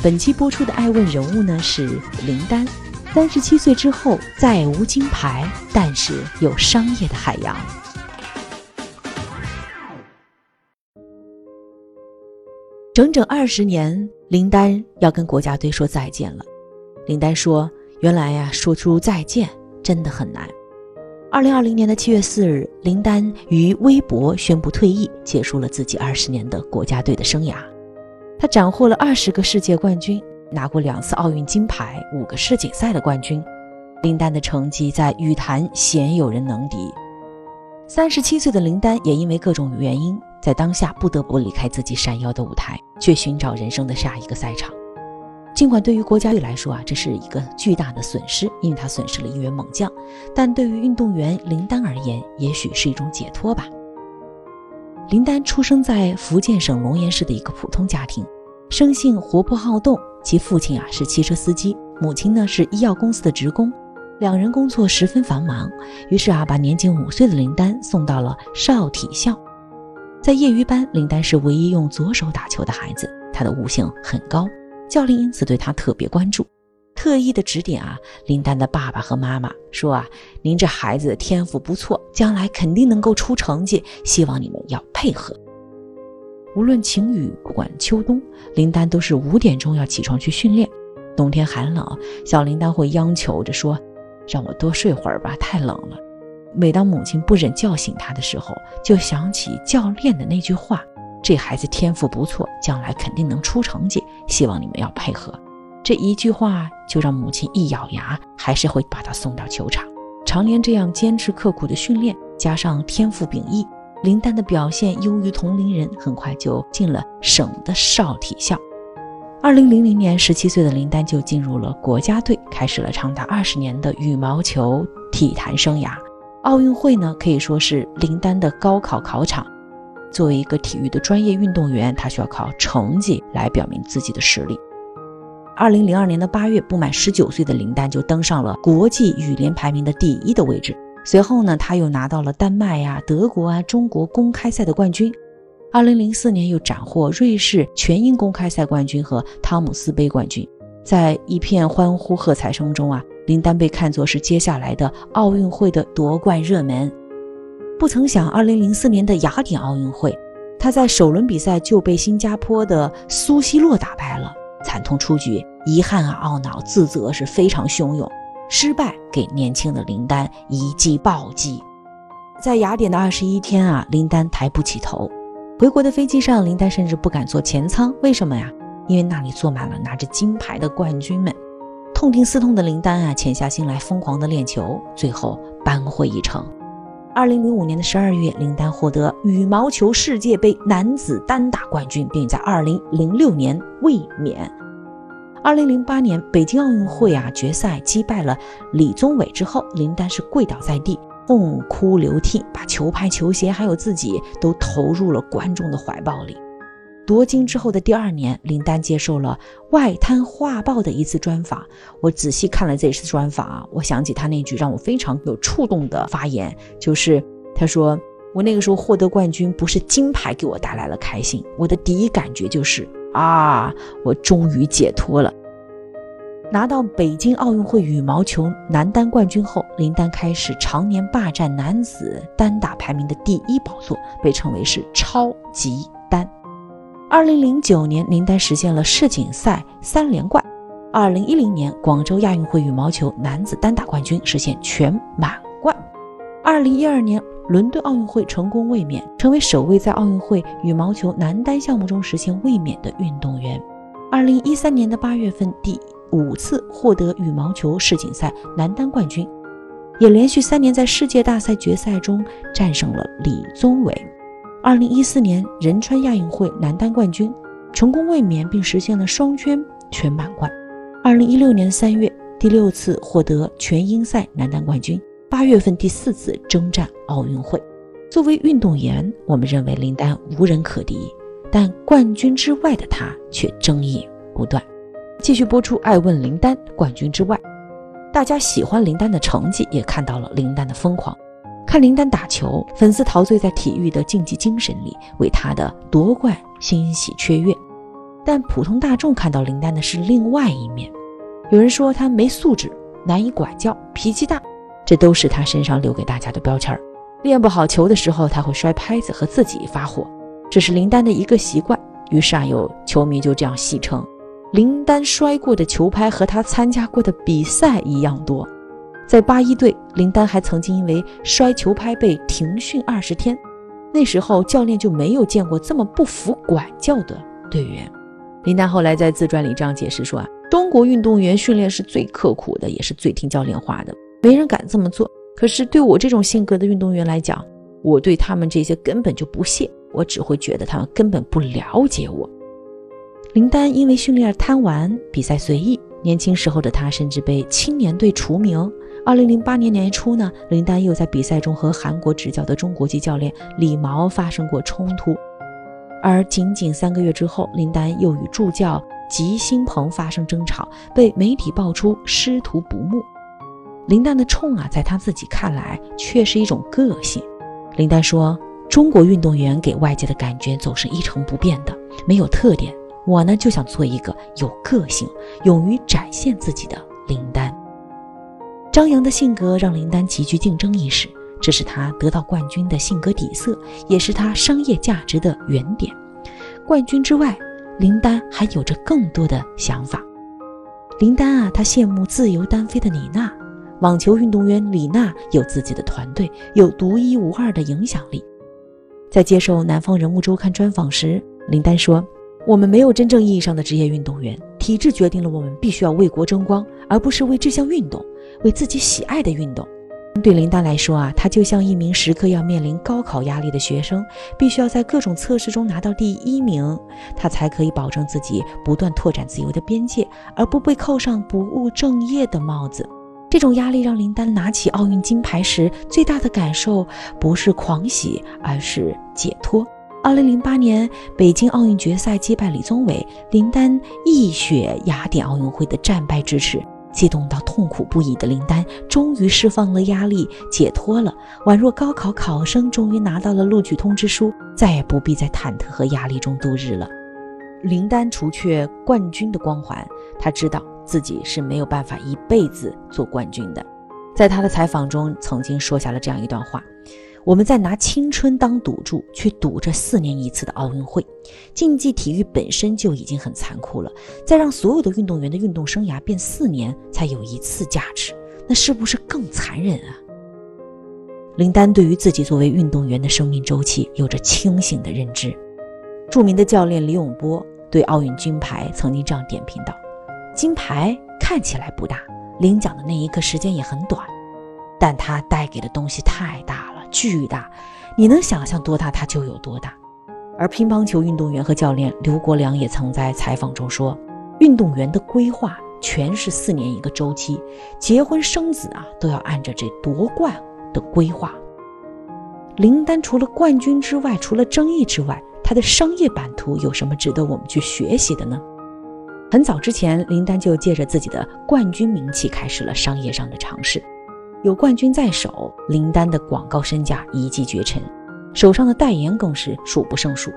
本期播出的爱问人物呢是林丹，三十七岁之后再无金牌，但是有商业的海洋。整整二十年，林丹要跟国家队说再见了。林丹说：“原来呀，说出再见真的很难。”二零二零年的七月四日，林丹于微博宣布退役，结束了自己二十年的国家队的生涯。他斩获了二十个世界冠军，拿过两次奥运金牌，五个世锦赛的冠军。林丹的成绩在羽坛鲜有人能敌。三十七岁的林丹也因为各种原因，在当下不得不离开自己闪耀的舞台，去寻找人生的下一个赛场。尽管对于国家队来说啊，这是一个巨大的损失，因为他损失了一员猛将，但对于运动员林丹而言，也许是一种解脱吧。林丹出生在福建省龙岩市的一个普通家庭，生性活泼好动。其父亲啊是汽车司机，母亲呢是医药公司的职工，两人工作十分繁忙。于是啊，把年仅五岁的林丹送到了少体校。在业余班，林丹是唯一用左手打球的孩子，他的悟性很高，教练因此对他特别关注。特意的指点啊，林丹的爸爸和妈妈说啊，您这孩子天赋不错，将来肯定能够出成绩，希望你们要配合。无论晴雨，不管秋冬，林丹都是五点钟要起床去训练。冬天寒冷，小林丹会央求着说：“让我多睡会儿吧，太冷了。”每当母亲不忍叫醒他的时候，就想起教练的那句话：“这孩子天赋不错，将来肯定能出成绩，希望你们要配合。”这一句话就让母亲一咬牙，还是会把他送到球场。常年这样坚持刻苦的训练，加上天赋秉异，林丹的表现优于同龄人，很快就进了省的少体校。二零零零年，十七岁的林丹就进入了国家队，开始了长达二十年的羽毛球体坛生涯。奥运会呢，可以说是林丹的高考考场。作为一个体育的专业运动员，他需要靠成绩来表明自己的实力。二零零二年的八月，不满十九岁的林丹就登上了国际羽联排名的第一的位置。随后呢，他又拿到了丹麦呀、德国啊、中国公开赛的冠军。二零零四年又斩获瑞士全英公开赛冠军和汤姆斯杯冠军。在一片欢呼喝彩声中啊，林丹被看作是接下来的奥运会的夺冠热门。不曾想，二零零四年的雅典奥运会，他在首轮比赛就被新加坡的苏西洛打败了。惨痛出局，遗憾啊，懊恼、自责是非常汹涌。失败给年轻的林丹一记暴击。在雅典的二十一天啊，林丹抬不起头。回国的飞机上，林丹甚至不敢坐前舱。为什么呀？因为那里坐满了拿着金牌的冠军们。痛定思痛的林丹啊，潜下心来疯狂的练球，最后扳回一城。二零零五年的十二月，林丹获得羽毛球世界杯男子单打冠军，并在二零零六年卫冕。二零零八年北京奥运会啊决赛击败了李宗伟之后，林丹是跪倒在地，痛哭流涕，把球拍、球鞋还有自己都投入了观众的怀抱里。夺金之后的第二年，林丹接受了《外滩画报》的一次专访。我仔细看了这次专访啊，我想起他那句让我非常有触动的发言，就是他说：“我那个时候获得冠军，不是金牌给我带来了开心，我的第一感觉就是啊，我终于解脱了。”拿到北京奥运会羽毛球男单冠军后，林丹开始常年霸占男子单打排名的第一宝座，被称为是超级丹。二零零九年，林丹实现了世锦赛三连冠。二零一零年，广州亚运会羽毛球男子单打冠军，实现全满贯。二零一二年，伦敦奥运会成功卫冕，成为首位在奥运会羽毛球男单项目中实现卫冕的运动员。二零一三年的八月份，第五次获得羽毛球世锦赛男单冠军，也连续三年在世界大赛决赛中战胜了李宗伟。二零一四年仁川亚运会男单冠军，成功卫冕并实现了双圈全满贯。二零一六年三月，第六次获得全英赛男单冠军；八月份第四次征战奥运会。作为运动员，我们认为林丹无人可敌，但冠军之外的他却争议不断。继续播出《爱问林丹》，冠军之外，大家喜欢林丹的成绩，也看到了林丹的疯狂。看林丹打球，粉丝陶醉在体育的竞技精神里，为他的夺冠欣喜雀跃。但普通大众看到林丹的是另外一面，有人说他没素质、难以管教、脾气大，这都是他身上留给大家的标签儿。练不好球的时候，他会摔拍子和自己发火，这是林丹的一个习惯。于是啊，有球迷就这样戏称，林丹摔过的球拍和他参加过的比赛一样多。在八一队，林丹还曾经因为摔球拍被停训二十天，那时候教练就没有见过这么不服管教的队员。林丹后来在自传里这样解释说啊，中国运动员训练是最刻苦的，也是最听教练话的，没人敢这么做。可是对我这种性格的运动员来讲，我对他们这些根本就不屑，我只会觉得他们根本不了解我。林丹因为训练贪玩、比赛随意，年轻时候的他甚至被青年队除名。二零零八年年初呢，林丹又在比赛中和韩国执教的中国籍教练李毛发生过冲突，而仅仅三个月之后，林丹又与助教吉新鹏发生争吵，被媒体爆出师徒不睦。林丹的冲啊，在他自己看来却是一种个性。林丹说：“中国运动员给外界的感觉总是一成不变的，没有特点。我呢，就想做一个有个性、勇于展现自己的林丹。”张扬的性格让林丹极具竞争意识，这是他得到冠军的性格底色，也是他商业价值的原点。冠军之外，林丹还有着更多的想法。林丹啊，他羡慕自由单飞的李娜。网球运动员李娜有自己的团队，有独一无二的影响力。在接受《南方人物周刊》专访时，林丹说：“我们没有真正意义上的职业运动员，体制决定了我们必须要为国争光，而不是为这项运动，为自己喜爱的运动。”对林丹来说啊，他就像一名时刻要面临高考压力的学生，必须要在各种测试中拿到第一名，他才可以保证自己不断拓展自由的边界，而不被扣上不务正业的帽子。这种压力让林丹拿起奥运金牌时，最大的感受不是狂喜，而是解脱。二零零八年北京奥运决赛击败李宗伟，林丹一雪雅典奥运会的战败之耻，激动到痛苦不已的林丹终于释放了压力，解脱了，宛若高考考生终于拿到了录取通知书，再也不必在忐忑和压力中度日了。林丹除却冠军的光环，他知道。自己是没有办法一辈子做冠军的，在他的采访中曾经说下了这样一段话：我们在拿青春当赌注，去赌这四年一次的奥运会。竞技体育本身就已经很残酷了，再让所有的运动员的运动生涯变四年才有一次价值，那是不是更残忍啊？林丹对于自己作为运动员的生命周期有着清醒的认知。著名的教练李永波对奥运金牌曾经这样点评道。金牌看起来不大，领奖的那一刻时间也很短，但它带给的东西太大了，巨大，你能想象多大，它就有多大。而乒乓球运动员和教练刘国梁也曾在采访中说，运动员的规划全是四年一个周期，结婚生子啊都要按着这夺冠的规划。林丹除了冠军之外，除了争议之外，他的商业版图有什么值得我们去学习的呢？很早之前，林丹就借着自己的冠军名气开始了商业上的尝试。有冠军在手，林丹的广告身价一骑绝尘，手上的代言更是数不胜数。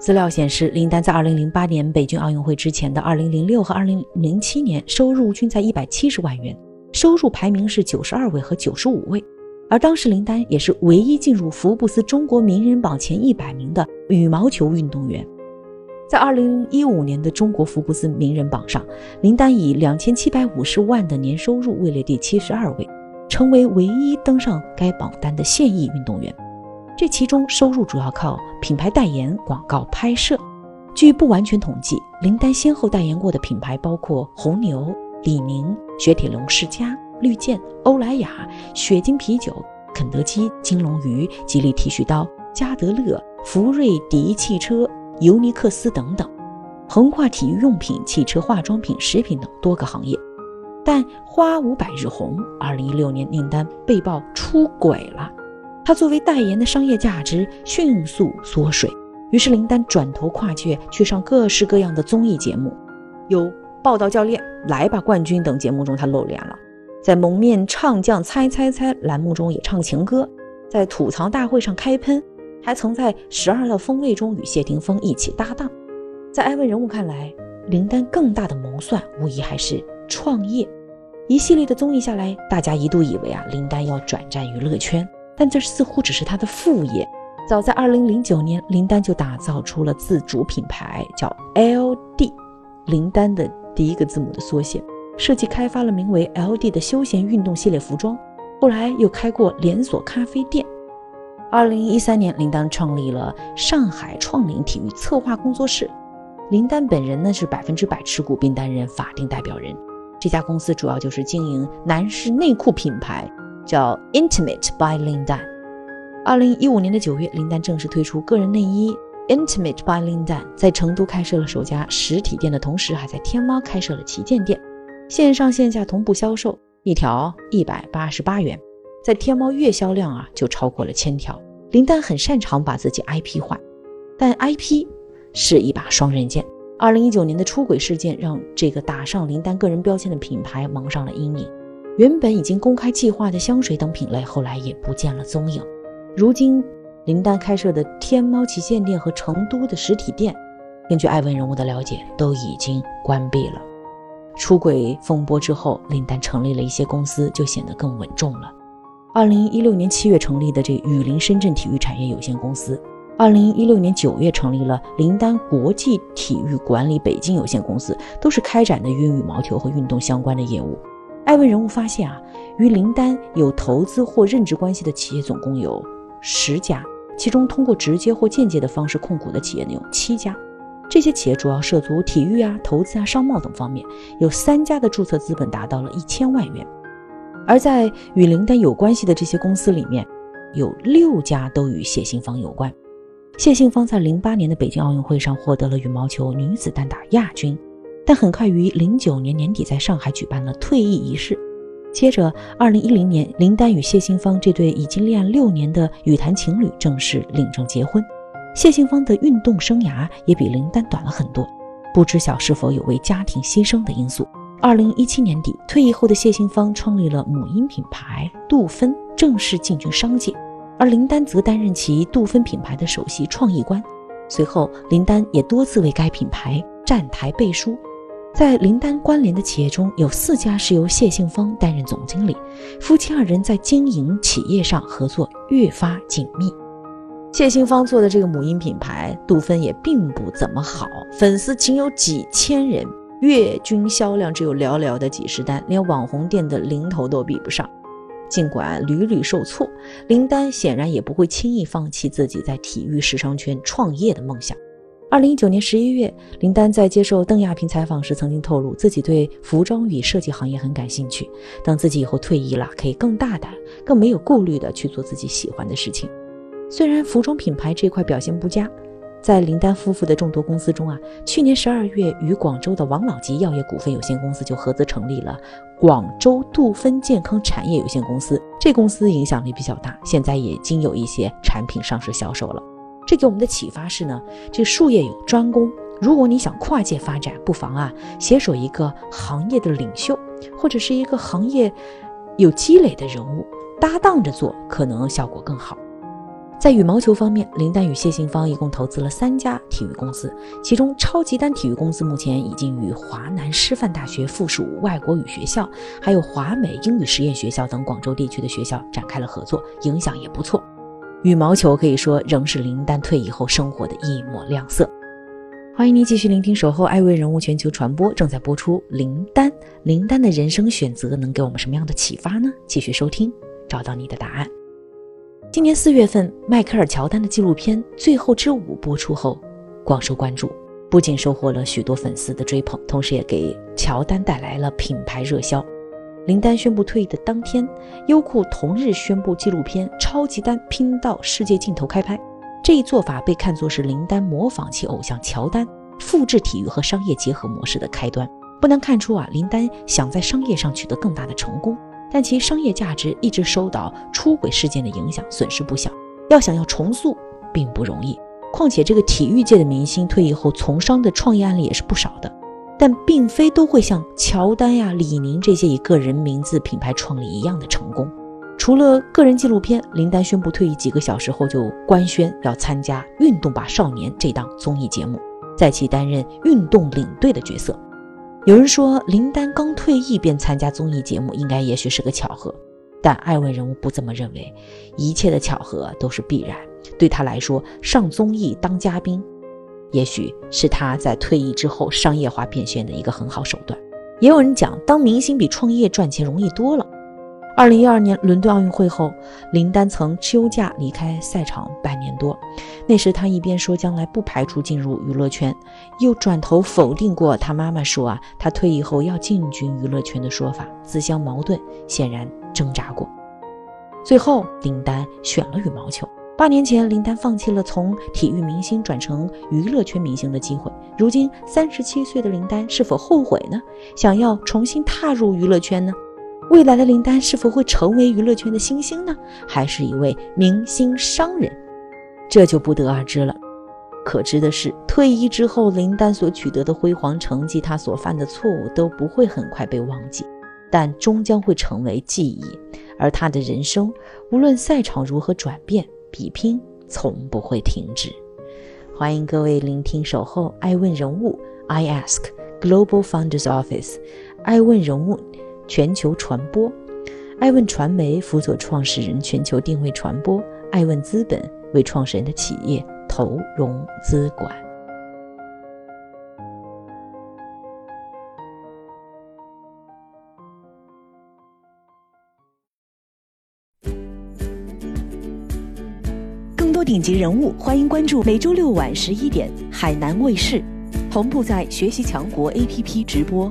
资料显示，林丹在2008年北京奥运会之前的2006和2007年收入均在170万元，收入排名是92位和95位。而当时林丹也是唯一进入福布斯中国名人榜前100名的羽毛球运动员。在二零一五年的中国福布斯名人榜上，林丹以两千七百五十万的年收入位列第七十二位，成为唯一登上该榜单的现役运动员。这其中收入主要靠品牌代言、广告拍摄。据不完全统计，林丹先后代言过的品牌包括红牛、李宁、雪铁龙世家、绿箭、欧莱雅、雪晶啤酒、肯德基、金龙鱼、吉利剃须刀、加德乐、福瑞迪汽车。尤尼克斯等等，横跨体育用品、汽车、化妆品、食品等多个行业。但花无百日红，二零一六年林丹被曝出轨了，他作为代言的商业价值迅速缩水。于是林丹转头跨界去上各式各样的综艺节目，有《报道教练》《来吧冠军》等节目中他露脸了，在《蒙面唱将猜猜猜》栏目中也唱情歌，在吐槽大会上开喷，还曾在《十二道锋味》中与谢霆锋一起搭档。在艾问人物看来，林丹更大的谋算无疑还是。创业，一系列的综艺下来，大家一度以为啊，林丹要转战娱乐圈，但这似乎只是他的副业。早在2009年，林丹就打造出了自主品牌，叫 LD，林丹的第一个字母的缩写，设计开发了名为 LD 的休闲运动系列服装。后来又开过连锁咖啡店。2013年，林丹创立了上海创领体育策划工作室，林丹本人呢是百分之百持股，并担任法定代表人。这家公司主要就是经营男士内裤品牌，叫 Intimate by 林丹。二零一五年的九月，林丹正式推出个人内衣 Intimate by 林丹，在成都开设了首家实体店的同时，还在天猫开设了旗舰店，线上线下同步销售，一条一百八十八元，在天猫月销量啊就超过了千条。林丹很擅长把自己 IP 化，但 IP 是一把双刃剑。二零一九年的出轨事件让这个打上林丹个人标签的品牌蒙上了阴影，原本已经公开计划的香水等品类后来也不见了踪影。如今，林丹开设的天猫旗舰店和成都的实体店，根据艾文人物的了解，都已经关闭了。出轨风波之后，林丹成立了一些公司，就显得更稳重了。二零一六年七月成立的这雨林深圳体育产业有限公司。二零一六年九月成立了林丹国际体育管理北京有限公司，都是开展的与羽毛球和运动相关的业务。艾问人物发现啊，与林丹有投资或任职关系的企业总共有十家，其中通过直接或间接的方式控股的企业呢有七家。这些企业主要涉足体育啊、投资啊、商贸等方面，有三家的注册资本达到了一千万元。而在与林丹有关系的这些公司里面，有六家都与谢杏芳有关。谢杏芳在零八年的北京奥运会上获得了羽毛球女子单打亚军，但很快于零九年年底在上海举办了退役仪式。接着，二零一零年，林丹与谢杏芳这对已经恋爱六年的羽坛情侣正式领证结婚。谢杏芳的运动生涯也比林丹短了很多，不知晓是否有为家庭牺牲的因素。二零一七年底，退役后的谢杏芳创立了母婴品牌杜芬，正式进军商界。而林丹则担任其杜芬品牌的首席创意官，随后林丹也多次为该品牌站台背书。在林丹关联的企业中有四家是由谢杏芳担任总经理，夫妻二人在经营企业上合作越发紧密。谢杏芳做的这个母婴品牌杜芬也并不怎么好，粉丝仅有几千人，月均销量只有寥寥的几十单，连网红店的零头都比不上。尽管屡屡受挫，林丹显然也不会轻易放弃自己在体育时尚圈创业的梦想。二零一九年十一月，林丹在接受邓亚萍采访时曾经透露，自己对服装与设计行业很感兴趣，等自己以后退役了，可以更大胆、更没有顾虑地去做自己喜欢的事情。虽然服装品牌这块表现不佳。在林丹夫妇的众多公司中啊，去年十二月与广州的王老吉药业股份有限公司就合资成立了广州杜芬健康产业有限公司。这公司影响力比较大，现在已经有一些产品上市销售了。这给我们的启发是呢，这术业有专攻，如果你想跨界发展，不妨啊携手一个行业的领袖，或者是一个行业有积累的人物搭档着做，可能效果更好。在羽毛球方面，林丹与谢杏芳一共投资了三家体育公司，其中超级丹体育公司目前已经与华南师范大学附属外国语学校，还有华美英语实验学校等广州地区的学校展开了合作，影响也不错。羽毛球可以说仍是林丹退役后生活的一抹亮色。欢迎您继续聆听《守候爱位人物全球传播》，正在播出。林丹，林丹的人生选择能给我们什么样的启发呢？继续收听，找到你的答案。今年四月份，迈克尔·乔丹的纪录片《最后之舞》播出后，广受关注，不仅收获了许多粉丝的追捧，同时也给乔丹带来了品牌热销。林丹宣布退役的当天，优酷同日宣布纪录片《超级丹拼到世界尽头》开拍。这一做法被看作是林丹模仿其偶像乔丹，复制体育和商业结合模式的开端。不难看出啊，林丹想在商业上取得更大的成功，但其商业价值一直受到出轨事件的影响，损失不小。要想要重塑，并不容易。况且这个体育界的明星退役后从商的创业案例也是不少的，但并非都会像乔丹呀、李宁这些以个人名字品牌创立一样的成功。除了个人纪录片，林丹宣布退役几个小时后就官宣要参加《运动吧少年》这档综艺节目，在其担任运动领队的角色。有人说林丹刚退役便参加综艺节目，应该也许是个巧合，但艾问人物不这么认为，一切的巧合都是必然。对他来说，上综艺当嘉宾，也许是他在退役之后商业化变现的一个很好手段。也有人讲，当明星比创业赚钱容易多了。二零一二年伦敦奥运会后，林丹曾休假离开赛场半年多。那时他一边说将来不排除进入娱乐圈，又转头否定过他妈妈说啊他退役后要进军娱乐圈的说法，自相矛盾，显然挣扎过。最后，林丹选了羽毛球。八年前，林丹放弃了从体育明星转成娱乐圈明星的机会。如今三十七岁的林丹是否后悔呢？想要重新踏入娱乐圈呢？未来的林丹是否会成为娱乐圈的新星呢？还是一位明星商人？这就不得而知了。可知的是，退役之后，林丹所取得的辉煌成绩，他所犯的错误都不会很快被忘记，但终将会成为记忆。而他的人生，无论赛场如何转变，比拼从不会停止。欢迎各位聆听《守候爱问人物》，I Ask Global Founders Office，爱问人物。全球传播，爱问传媒辅佐创始人全球定位传播，爱问资本为创始人的企业投融资管。更多顶级人物，欢迎关注每周六晚十一点海南卫视，同步在学习强国 APP 直播。